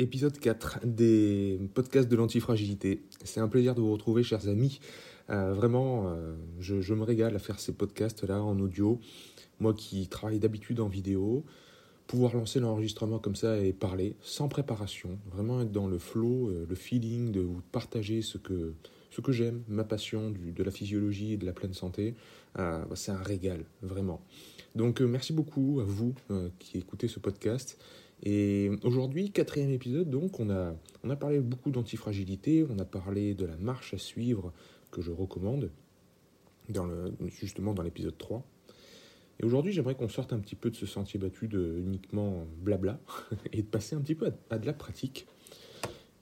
Épisode 4 des podcasts de l'antifragilité. C'est un plaisir de vous retrouver, chers amis. Euh, vraiment, euh, je, me régale à faire ces podcasts-là en audio. Moi qui travaille d'habitude en vidéo, pouvoir lancer l'enregistrement comme ça et parler sans préparation, vraiment être dans le flow, euh, le feeling de vous partager ce que, j'aime, ma passion de la physiologie et de la pleine santé, bah, c'est un régal, vraiment. Donc merci beaucoup à vous qui écoutez ce podcast. Et aujourd'hui, quatrième épisode, donc on a, on a parlé beaucoup d'antifragilité, on a parlé de la marche à suivre que je recommande, dans le, justement dans l'épisode 3. Et aujourd'hui, j'aimerais qu'on sorte un petit peu de ce sentier battu de uniquement blabla et de passer un petit peu à, de la pratique.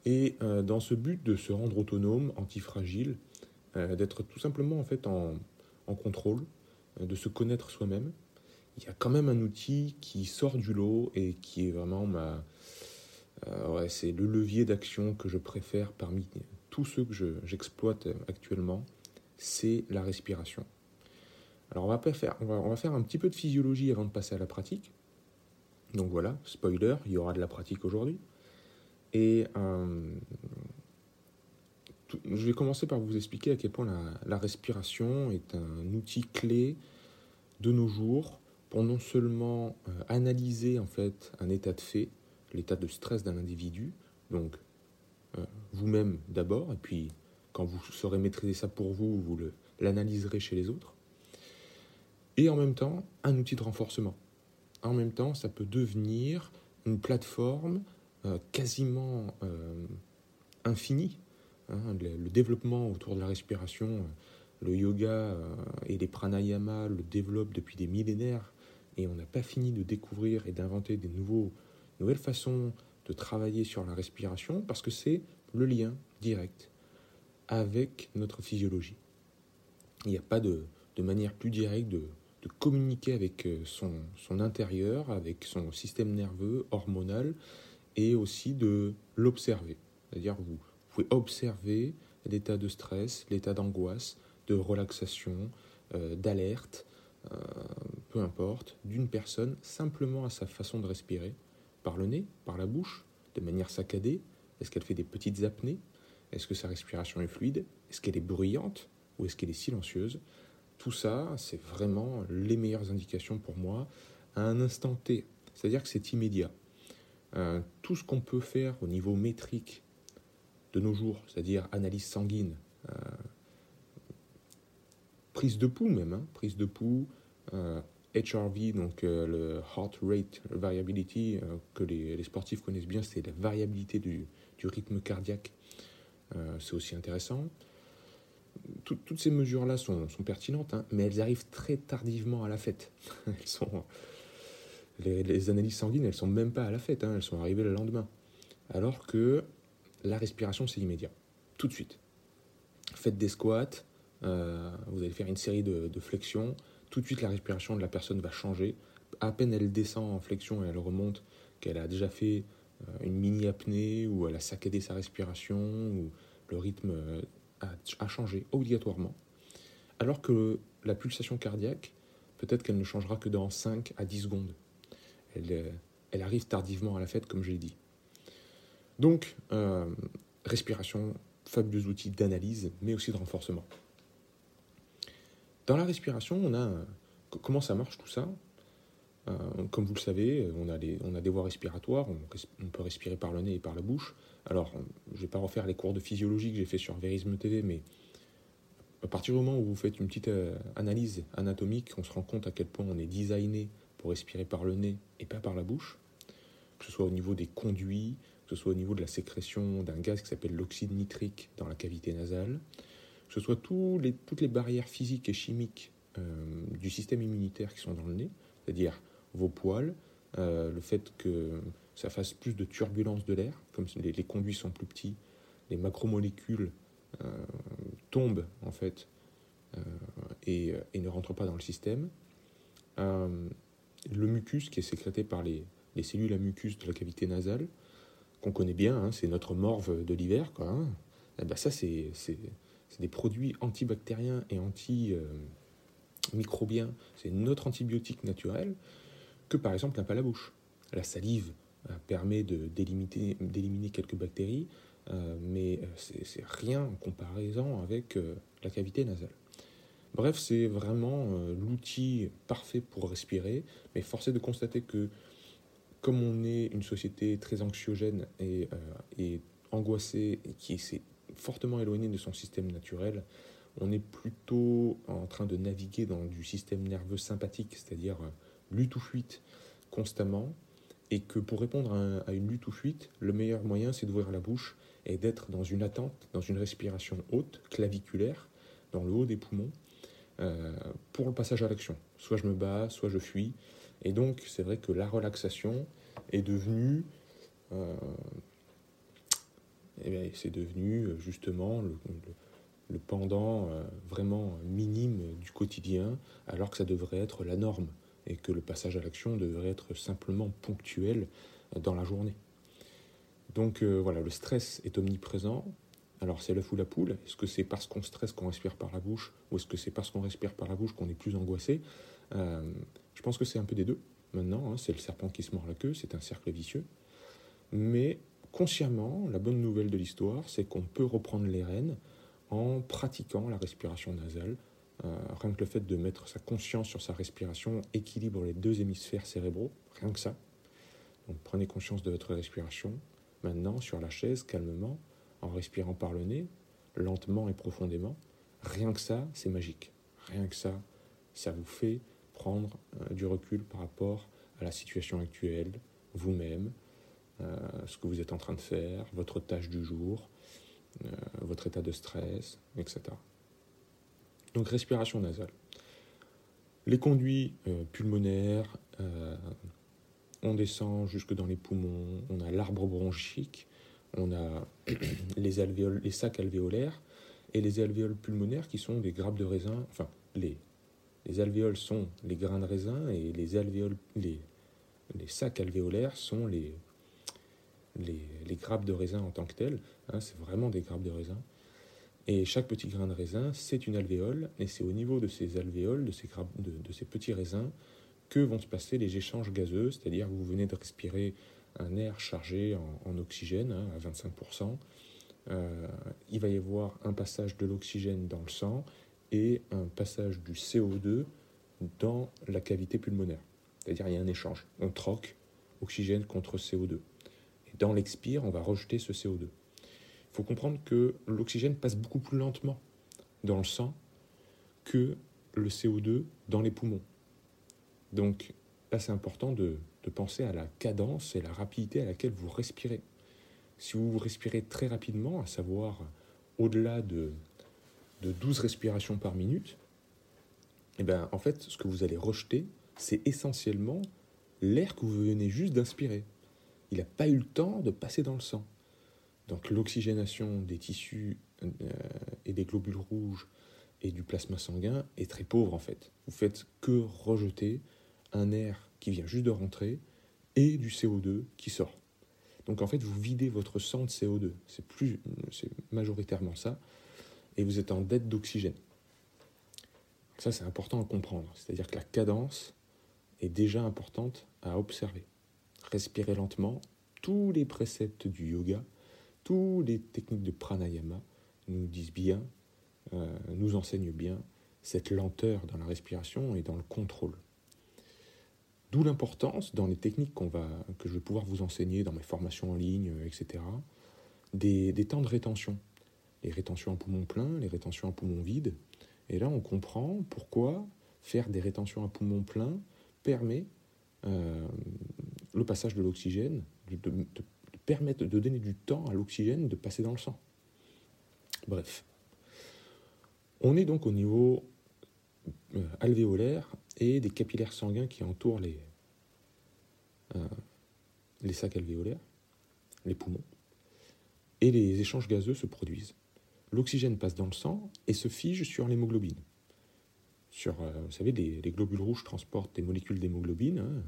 Et euh, dans ce but de se rendre autonome, antifragile, euh, d'être tout simplement en fait en, en contrôle, euh, de se connaître soi-même, il y a quand même un outil qui sort du lot et qui est vraiment ma. euh, ouais, c'est le levier d'action que je préfère parmi tous ceux que je- j'exploite actuellement, c'est la respiration. Alors on va, faire, on, va, faire un petit peu de physiologie avant de passer à la pratique. Donc voilà, spoiler, il y aura de la pratique aujourd'hui. Et euh, je vais commencer par vous expliquer à quel point la respiration est un outil clé de nos jours pour non seulement euh, analyser en fait un état de fait, l'état de stress d'un individu, donc euh, vous-même d'abord, et puis quand vous saurez maîtriser ça pour vous, vous l'analyserez chez les autres, et en même temps un outil de renforcement. En même temps, ça peut devenir une plateforme euh, quasiment infinie. hein. le, développement autour de la respiration, le yoga et les pranayama le développent depuis des millénaires et on n'a pas fini de découvrir et d'inventer des nouvelles façons de travailler sur la respiration parce que c'est le lien direct avec notre physiologie. Il n'y a pas de, manière plus directe de, communiquer avec euh, son, intérieur, avec son système nerveux, hormonal, et aussi de l'observer. C'est-à-dire vous pouvez observer l'état de stress, l'état d'angoisse, de relaxation, euh, d'alerte, euh, peu importe, d'une personne simplement à sa façon de respirer, par le nez, par la bouche, de manière saccadée. Est-ce qu'elle fait des petites apnées? Est-ce que sa respiration est fluide? Est-ce qu'elle est bruyante ou est-ce qu'elle est silencieuse? Tout ça, c'est vraiment les meilleures indications pour moi à un instant T. C'est-à-dire que c'est immédiat. Euh, tout ce qu'on peut faire au niveau métrique de nos jours, c'est-à-dire analyse sanguine, euh, prise de pouls même, hein, prise de pouls, euh, HRV, donc euh, le Heart Rate Variability, euh, que les, sportifs connaissent bien, c'est la variabilité du, rythme cardiaque. Euh, c'est aussi intéressant. Tout- toutes ces mesures-là sont, pertinentes, hein, mais elles arrivent très tardivement à la fête. les, analyses sanguines, elles sont même pas à la fête, hein, elles sont arrivées le lendemain. Alors que la respiration, c'est immédiat, tout de suite. Faites des squats, vous allez faire une série de flexions, tout de suite la respiration de la personne va changer. À peine elle descend en flexion et elle remonte, qu'elle a déjà fait euh, une mini apnée ou elle a saccadé sa respiration ou le rythme euh, a, changé obligatoirement. Alors que la pulsation cardiaque, peut-être qu'elle ne changera que dans 5 à 10 secondes. Elle, euh, elle arrive tardivement à la fête, comme je l'ai dit. Donc, respiration, fabuleux outil d'analyse, mais aussi de renforcement. Dans la respiration, on a co- comment ça marche tout ça? Euh, Comme vous le savez, on a, on a des voies respiratoires, on, peut respirer par le nez et par la bouche. Alors, je ne vais pas refaire les cours de physiologie que j'ai fait sur Verisme TV, mais à partir du moment où vous faites une petite euh, analyse anatomique, on se rend compte à quel point on est designé pour respirer par le nez et pas par la bouche, que ce soit au niveau des conduits, que ce soit au niveau de la sécrétion d'un gaz qui s'appelle l'oxyde nitrique dans la cavité nasale, que ce soit toutes les barrières physiques et chimiques euh, du système immunitaire qui sont dans le nez, c'est-à-dire vos poils, euh, le fait que ça fasse plus de turbulence de l'air, comme les, conduits sont plus petits, les macromolécules tombent en fait et, ne rentrent pas dans le système. le mucus qui est sécrété par les, les cellules à mucus de la cavité nasale, qu'on connaît bien, hein, c'est notre morve de l'hiver, quoi. Hein. Eh ben ça, c'est des produits antibactériens et antimicrobiens. c'est notre antibiotique naturel que, par exemple, la à la bouche. La salive euh, permet d'éliminer quelques bactéries, euh, mais c'est rien en comparaison avec euh, la cavité nasale. Bref, c'est vraiment l'outil parfait pour respirer, mais force est de constater que comme on est une société très anxiogène et, euh, angoissée et qui s'est fortement éloignée de son système naturel, on est plutôt en train de naviguer dans du système nerveux sympathique, c'est-à-dire euh, lutte ou fuite constamment, et que pour répondre à, une lutte ou fuite, le meilleur moyen c'est d'ouvrir la bouche et d'être dans une attente, dans une respiration haute, claviculaire, dans le haut des poumons, euh, pour le passage à l'action. Soit je me bats, soit je fuis, et donc, c'est vrai que la relaxation est devenue, euh, eh c'est devenu euh, justement le, pendant euh, vraiment minime du quotidien, alors que ça devrait être la norme et que le passage à l'action devrait être simplement ponctuel dans la journée. Donc voilà, le stress est omniprésent. Alors c'est l'œuf ou la poule. Est-ce que c'est parce qu'on stresse qu'on respire par la bouche ou est-ce que c'est parce qu'on respire par la bouche qu'on est plus angoissé? Je pense que c'est un peu des deux. Maintenant, hein, c'est le serpent qui se mord la queue, c'est un cercle vicieux. Mais consciemment, la bonne nouvelle de l'histoire, c'est qu'on peut reprendre les rênes en pratiquant la respiration nasale. Euh, rien que le fait de mettre sa conscience sur sa respiration équilibre les deux hémisphères cérébraux, rien que ça. Donc prenez conscience de votre respiration. Maintenant, sur la chaise, calmement, en respirant par le nez, lentement et profondément. Rien que ça, c'est magique. Rien que ça, ça vous fait prendre euh, du recul par rapport à la situation actuelle, vous-même, ce que vous êtes en train de faire, votre tâche du jour, euh, votre état de stress, etc. Donc respiration nasale. Les conduits pulmonaires, on descend jusque dans les poumons, on a l'arbre bronchique, on a les, sacs alvéolaires et les alvéoles pulmonaires qui sont des grappes de raisin, enfin les les alvéoles sont les grains de raisin et les, alvéoles, les, les sacs alvéolaires sont les, les, grappes de raisin en tant que telles. Hein, c'est vraiment des grappes de raisin. Et chaque petit grain de raisin, c'est une alvéole, et c'est au niveau de ces alvéoles, de ces, petits raisins, que vont se passer les échanges gazeux, c'est-à-dire que vous venez de respirer un air chargé en, oxygène hein, à 25%. Euh, il va y avoir un passage de l'oxygène dans le sang et un passage du CO2 dans la cavité pulmonaire. C'est-à-dire il y a un échange. On troque oxygène contre CO2. Dans l'expire, on va rejeter ce CO2. Il faut comprendre que l'oxygène passe beaucoup plus lentement dans le sang que le CO2 dans les poumons. Donc là, c'est important de, de penser à la cadence et la rapidité à laquelle vous respirez. Si vous respirez très rapidement, à savoir au-delà de de 12 respirations par minute, eh bien, en fait, ce que vous allez rejeter, c'est essentiellement l'air que vous venez juste d'inspirer. Il n'a pas eu le temps de passer dans le sang. Donc l'oxygénation des tissus euh, et des globules rouges et du plasma sanguin est très pauvre en fait. Vous faites que rejeter un air qui vient juste de rentrer et du CO2 qui sort. Donc en fait, vous videz votre sang de CO2. C'est plus, c'est majoritairement ça et vous êtes en dette d'oxygène. Ça, c'est important à comprendre. C'est-à-dire que la cadence est déjà importante à observer. Respirez lentement. Tous les préceptes du yoga, toutes les techniques de pranayama nous disent bien, euh, nous enseignent bien cette lenteur dans la respiration et dans le contrôle. D'où l'importance dans les techniques que je vais pouvoir vous enseigner dans mes formations en ligne, etc., des temps de rétention les rétentions en poumon plein, les rétentions en poumon vide. Et là, on comprend pourquoi faire des rétentions à poumon plein permet euh, le passage de l'oxygène, de, permettre de donner du temps à l'oxygène de passer dans le sang. Bref. On est donc au niveau euh, alvéolaire et des capillaires sanguins qui entourent les, euh, les sacs alvéolaires, les poumons, et les échanges gazeux se produisent. L'oxygène passe dans le sang et se fige sur l'hémoglobine. Sur, euh, vous savez, les, globules rouges transportent des molécules d'hémoglobine, hein,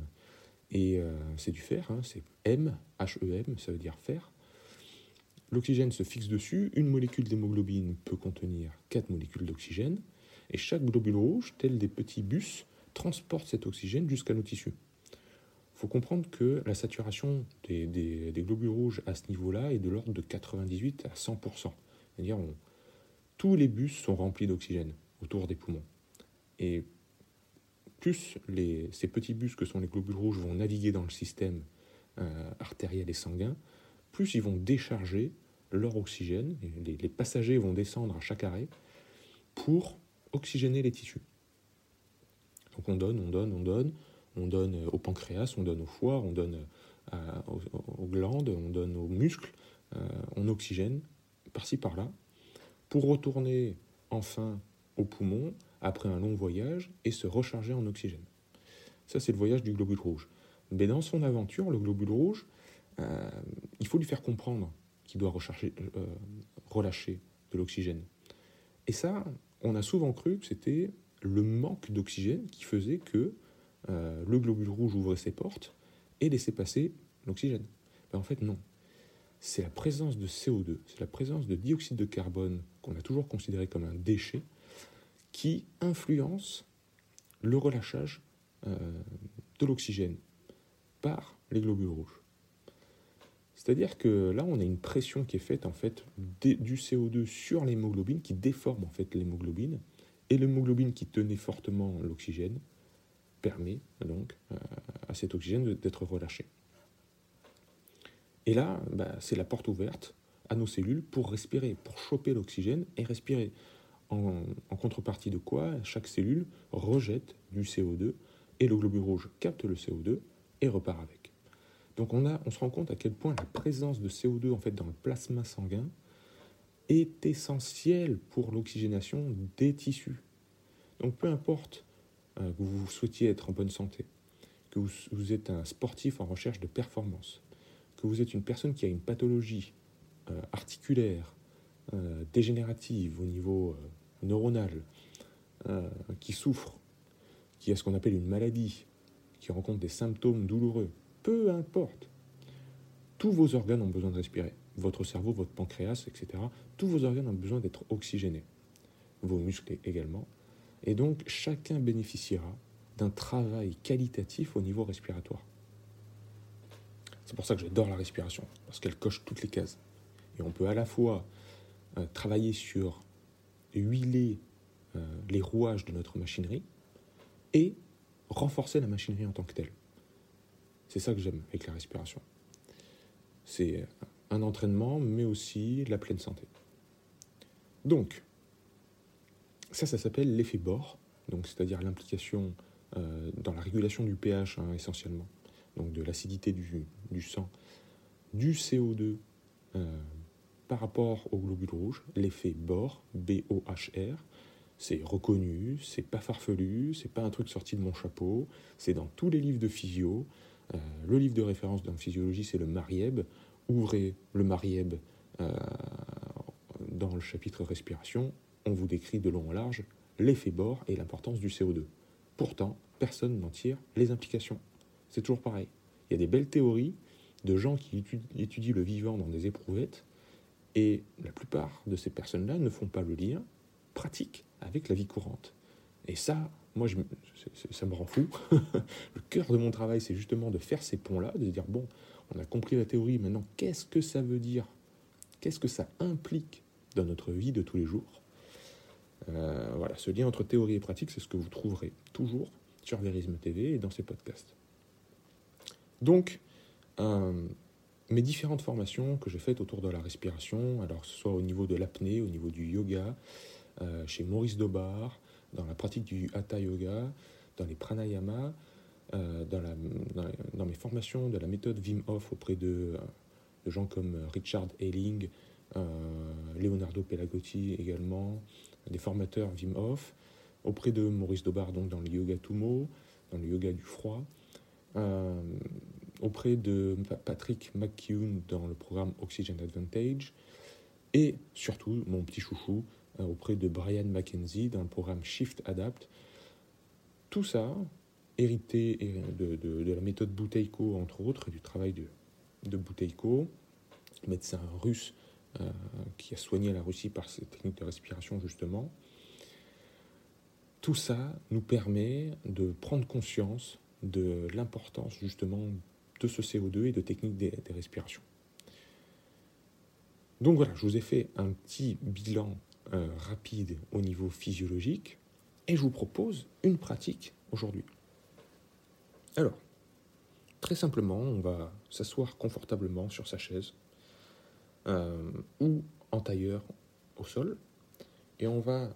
et euh, c'est du fer, hein, c'est M, H-E-M, ça veut dire fer. L'oxygène se fixe dessus, une molécule d'hémoglobine peut contenir quatre molécules d'oxygène, et chaque globule rouge, tel des petits bus, transporte cet oxygène jusqu'à nos tissus. Il faut comprendre que la saturation des, globules rouges à ce niveau-là est de l'ordre de 98 à 100%. C'est-à-dire tous les bus sont remplis d'oxygène autour des poumons. Et plus ces petits bus que sont les globules rouges vont naviguer dans le système euh, artériel et sanguin, plus ils vont décharger leur oxygène, les, les, passagers vont descendre à chaque arrêt pour oxygéner les tissus. Donc on donne, on donne, on donne, on donne au pancréas, on donne au foie, on donne euh, aux, glandes, on donne aux muscles, euh, on oxygène par-ci par-là, pour retourner enfin au poumon après un long voyage et se recharger en oxygène. Ça, c'est le voyage du globule rouge. Mais dans son aventure, le globule rouge, euh, il faut lui faire comprendre qu'il doit relâcher de l'oxygène. Et ça, on a souvent cru que c'était le manque d'oxygène qui faisait que euh, le globule rouge ouvrait ses portes et laissait passer l'oxygène. Ben, en fait, non. C'est la présence de CO2, c'est la présence de dioxyde de carbone qu'on a toujours considéré comme un déchet qui influence le relâchage euh, de l'oxygène par les globules rouges. C'est-à-dire que là, on a une pression qui est faite en fait du CO2 sur l'hémoglobine qui déforme en fait l'hémoglobine et l'hémoglobine qui tenait fortement l'oxygène permet donc euh, à cet oxygène d'être relâché. Et là, bah, c'est la porte ouverte à nos cellules pour respirer, pour choper l'oxygène et respirer. En, contrepartie de quoi, chaque cellule rejette du CO2 et le globule rouge capte le CO2 et repart avec. Donc on, a, on se rend compte à quel point la présence de CO2 en fait dans le plasma sanguin est essentiel pour l'oxygénation des tissus. Donc peu importe euh, que vous souhaitiez être en bonne santé, que vous, êtes un sportif en recherche de performance, que vous êtes une personne qui a une pathologie euh, articulaire, euh, dégénérative au niveau neuronal, qui souffre, qui a ce qu'on appelle une maladie, qui rencontre des symptômes douloureux, peu importe, tous vos organes ont besoin de respirer votre cerveau, votre pancréas, etc. Tous vos organes ont besoin d'être oxygénés, vos muscles également. Et donc chacun bénéficiera d'un travail qualitatif au niveau respiratoire. C'est pour ça que j'adore la respiration, parce qu'elle coche toutes les cases. Et on peut à la fois euh, travailler sur huiler euh, les rouages de notre machinerie et renforcer la machinerie en tant que telle. C'est ça que j'aime avec la respiration. C'est un entraînement, mais aussi la pleine santé. Donc, ça, ça s'appelle l'effet Bohr, donc c'est-à-dire l'implication euh, dans la régulation du pH hein, essentiellement, donc de l'acidité du, sang, du CO2 euh, par rapport au globule rouge, l'effet Bohr, B-O-H-R, c'est reconnu, c'est pas farfelu, c'est pas un truc sorti de mon chapeau, c'est dans tous les livres de physio. Euh, le livre de référence dans physiologie, c'est le Marieb, ouvrez le Marieb euh, dans le chapitre respiration, on vous décrit de long en large l'effet bord et l'importance du CO2. Pourtant, personne n'en tire les implications. C'est toujours pareil. Il y a des belles théories de gens qui étudient le vivant dans des éprouvettes, et la plupart de ces personnes-là ne font pas le lien pratique avec la vie courante. Et ça, moi, ça me rend fou. le cœur de mon travail, c'est justement de faire ces ponts-là, de dire, bon, on a compris la théorie, maintenant qu'est-ce que ça veut dire? Qu'est-ce que ça implique dans notre vie de tous les jours? Euh, Voilà, ce lien entre théorie et pratique, c'est ce que vous trouverez toujours sur Verisme TV et dans ces podcasts. Donc, mes différentes formations que j'ai faites autour de la respiration, alors ce soit au niveau de l'apnée, au niveau du yoga, euh, chez Maurice Dobar, dans la pratique du hatha yoga, dans les pranayama, euh, dans, mes formations de la méthode Wim Hof auprès de, gens comme Richard Helling, euh, Leonardo Pelagotti également, des formateurs Wim Hof, auprès de Maurice Dobar donc dans le yoga Tumo, dans le yoga du froid. Euh, auprès de Patrick McKeown dans le programme Oxygen Advantage et surtout mon petit chouchou euh, auprès de Brian McKenzie dans le programme Shift Adapt. Tout ça, hérité de, la méthode Bouteiko, entre autres, et du travail de, de Bouteiko, médecin russe euh, qui a soigné la Russie par ses techniques de respiration, justement. Tout ça nous permet de prendre conscience de l'importance, justement, de ce CO2 et de techniques des, respirations. Donc voilà, je vous ai fait un petit bilan euh, rapide au niveau physiologique et je vous propose une pratique aujourd'hui. Alors, très simplement, on va s'asseoir confortablement sur sa chaise euh, ou en tailleur au sol et on va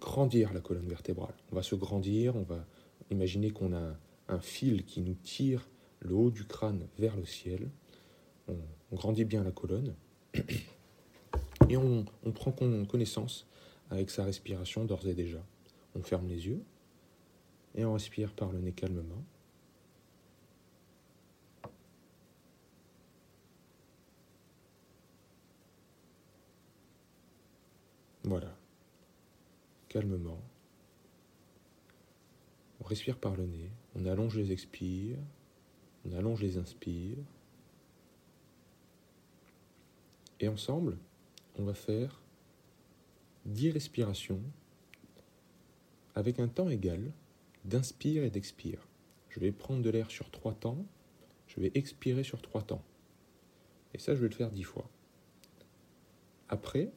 grandir la colonne vertébrale. On va se grandir, on va imaginer qu'on a un fil qui nous tire le haut du crâne vers le ciel. On, grandit bien la colonne. Et on, prend connaissance avec sa respiration d'ores et déjà. On ferme les yeux et on respire par le nez calmement. Voilà. Calmement. On respire par le nez, on allonge les expires, on allonge les inspires. Et ensemble, on va faire 10 respirations avec un temps égal d'inspire et d'expire. Je vais prendre de l'air sur 3 temps, je vais expirer sur 3 temps. Et ça, je vais le faire 10 fois. Après,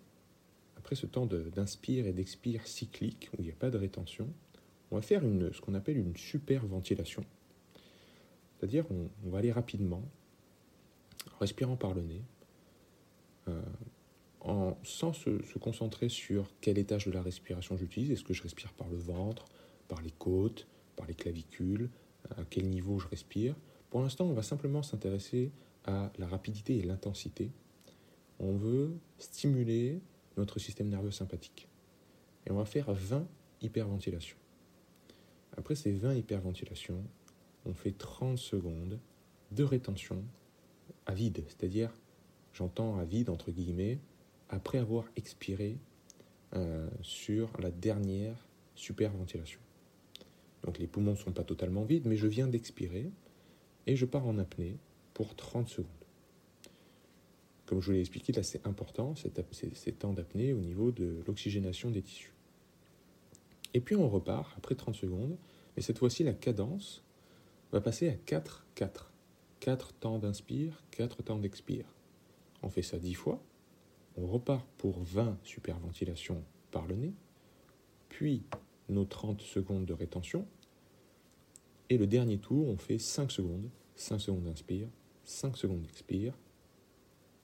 après ce temps d'inspire et d'expire cyclique, où il n'y a pas de rétention, on va faire une, ce qu'on appelle une super ventilation. C'est-à-dire, on, va aller rapidement, en respirant par le nez, euh, sans se, concentrer sur quel étage de la respiration j'utilise. Est-ce que je respire par le ventre, par les côtes, par les clavicules, à quel niveau je respire? Pour l'instant, on va simplement s'intéresser à la rapidité et l'intensité. On veut stimuler notre système nerveux sympathique. Et on va faire 20 hyperventilations. Après ces 20 hyperventilations, on fait 30 secondes de rétention à vide, c'est-à-dire, j'entends à vide entre guillemets, après avoir expiré euh, sur la dernière superventilation. Donc les poumons ne sont pas totalement vides, mais je viens d'expirer et je pars en apnée pour 30 secondes. Comme je vous l'ai expliqué, là c'est important, ces temps d'apnée au niveau de l'oxygénation des tissus. Et puis on repart après 30 secondes, mais cette fois-ci la cadence va passer à 4-4. 4 temps d'inspire, 4 temps d'expire. On fait ça 10 fois, on repart pour 20 superventilations par le nez, puis nos 30 secondes de rétention, et le dernier tour, on fait 5 secondes, 5 secondes d'inspire, 5 secondes d'expire,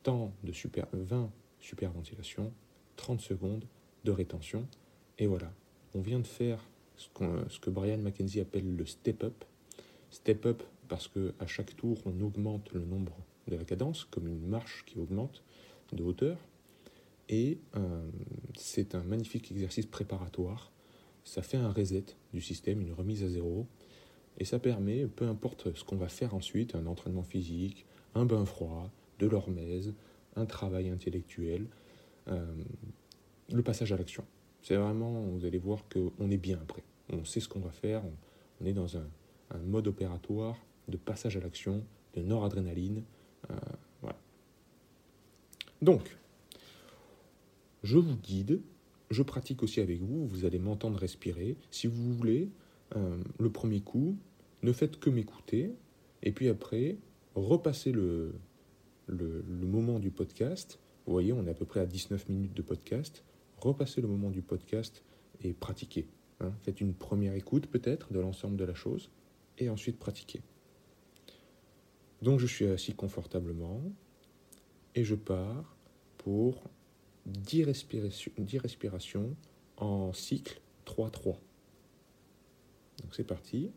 temps de super, 20 superventilations, 30 secondes de rétention, et voilà, on vient de faire ce, ce que Brian McKenzie appelle le step-up. Step-up parce qu'à chaque tour, on augmente le nombre de la cadence, comme une marche qui augmente de hauteur. Et euh, c'est un magnifique exercice préparatoire. Ça fait un reset du système, une remise à zéro. Et ça permet, peu importe ce qu'on va faire ensuite, un entraînement physique, un bain froid, de l'hormèse, un travail intellectuel, euh, le passage à l'action. C'est vraiment, vous allez voir qu'on est bien après. On sait ce qu'on va faire, on, est dans un, mode opératoire de passage à l'action, de noradrénaline. Euh, voilà. Donc, je vous guide, je pratique aussi avec vous, vous allez m'entendre respirer. Si vous voulez, euh, le premier coup, ne faites que m'écouter, et puis après, repassez le, le, moment du podcast. Vous voyez, on est à peu près à 19 minutes de podcast. Repassez le moment du podcast et pratiquez. Hein. Faites une première écoute peut-être de l'ensemble de la chose, et ensuite pratiquez. Donc je suis assis confortablement, et je pars pour 10 respirations, en cycle 3-3. Donc c'est parti.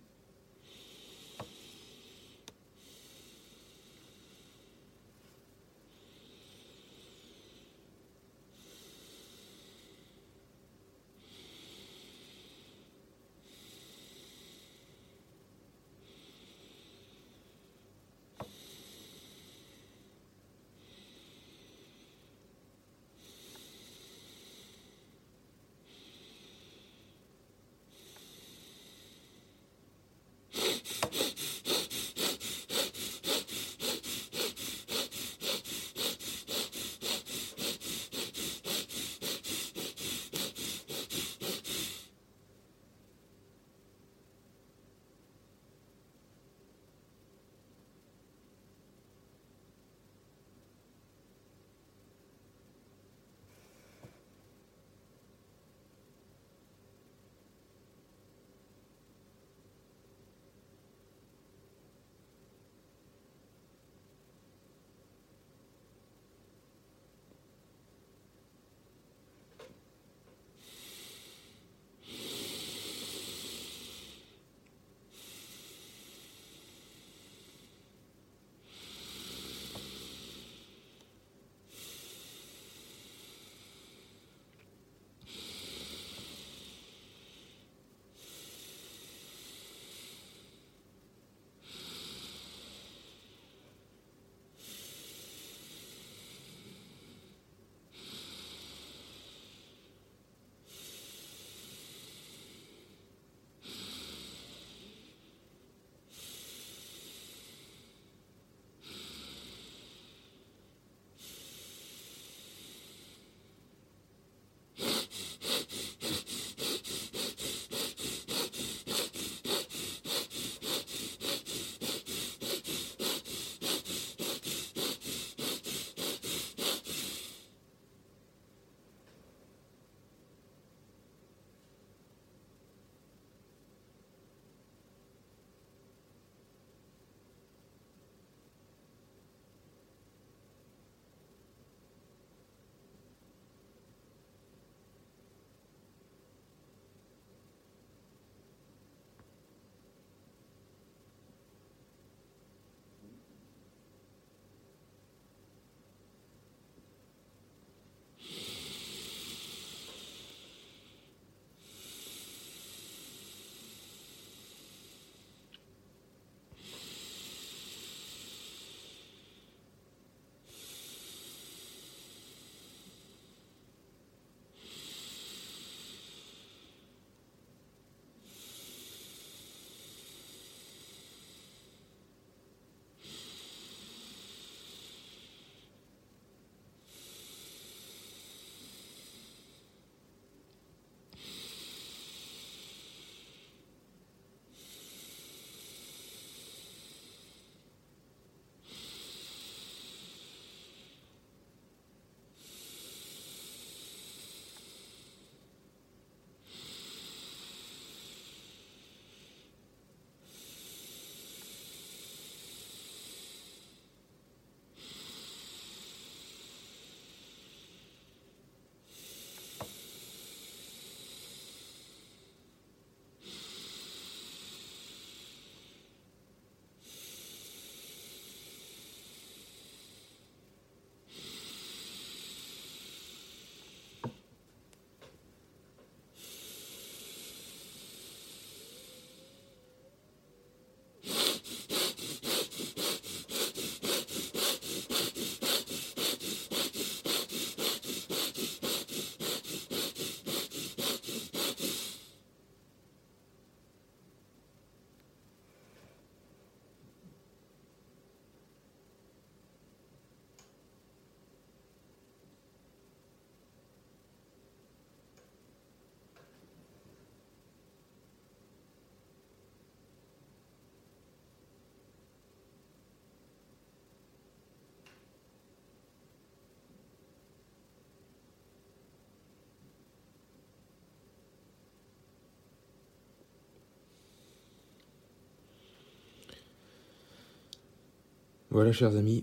Voilà, chers amis.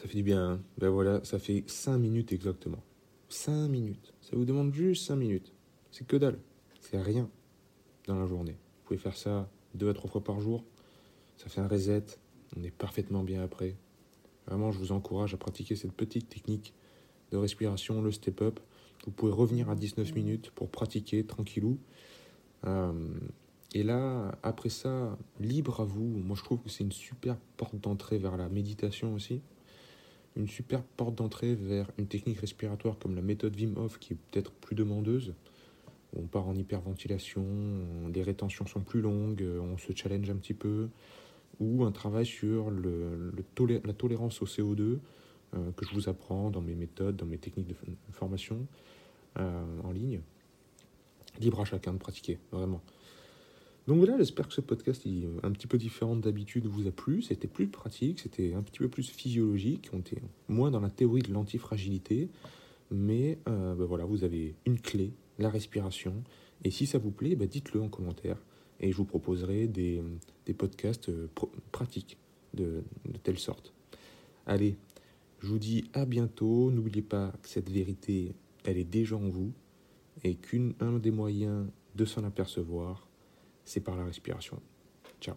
Ça fait du bien. hein. Ben voilà, ça fait 5 minutes exactement. 5 minutes. Ça vous demande juste 5 minutes. C'est que dalle. C'est rien dans la journée. Vous pouvez faire ça deux à trois fois par jour. Ça fait un reset. On est parfaitement bien après. Vraiment, je vous encourage à pratiquer cette petite technique de respiration, le step-up. Vous pouvez revenir à 19 minutes pour pratiquer tranquillou. Euh, et là, après ça, libre à vous. Moi, je trouve que c'est une super porte d'entrée vers la méditation aussi. Une super porte d'entrée vers une technique respiratoire comme la méthode Wim qui est peut-être plus demandeuse. On part en hyperventilation, les rétentions sont plus longues, on se challenge un petit peu. Ou un travail sur la tolérance au CO2 euh, que je vous apprends dans mes méthodes, dans mes techniques de formation euh, en ligne. Libre à chacun de pratiquer, vraiment. Donc voilà, j'espère que ce podcast un petit peu différent d'habitude vous a plu. C'était plus pratique, c'était un petit peu plus physiologique. On était moins dans la théorie de l'antifragilité. Mais euh, ben voilà, vous avez une clé, la respiration. Et si ça vous plaît, ben dites-le en commentaire. Et je vous proposerai des, des podcasts euh, pratiques de telle sorte. Allez, je vous dis à bientôt. N'oubliez pas que cette vérité, elle est déjà en vous. Et qu'un des moyens de s'en apercevoir, c'est par la respiration. Ciao.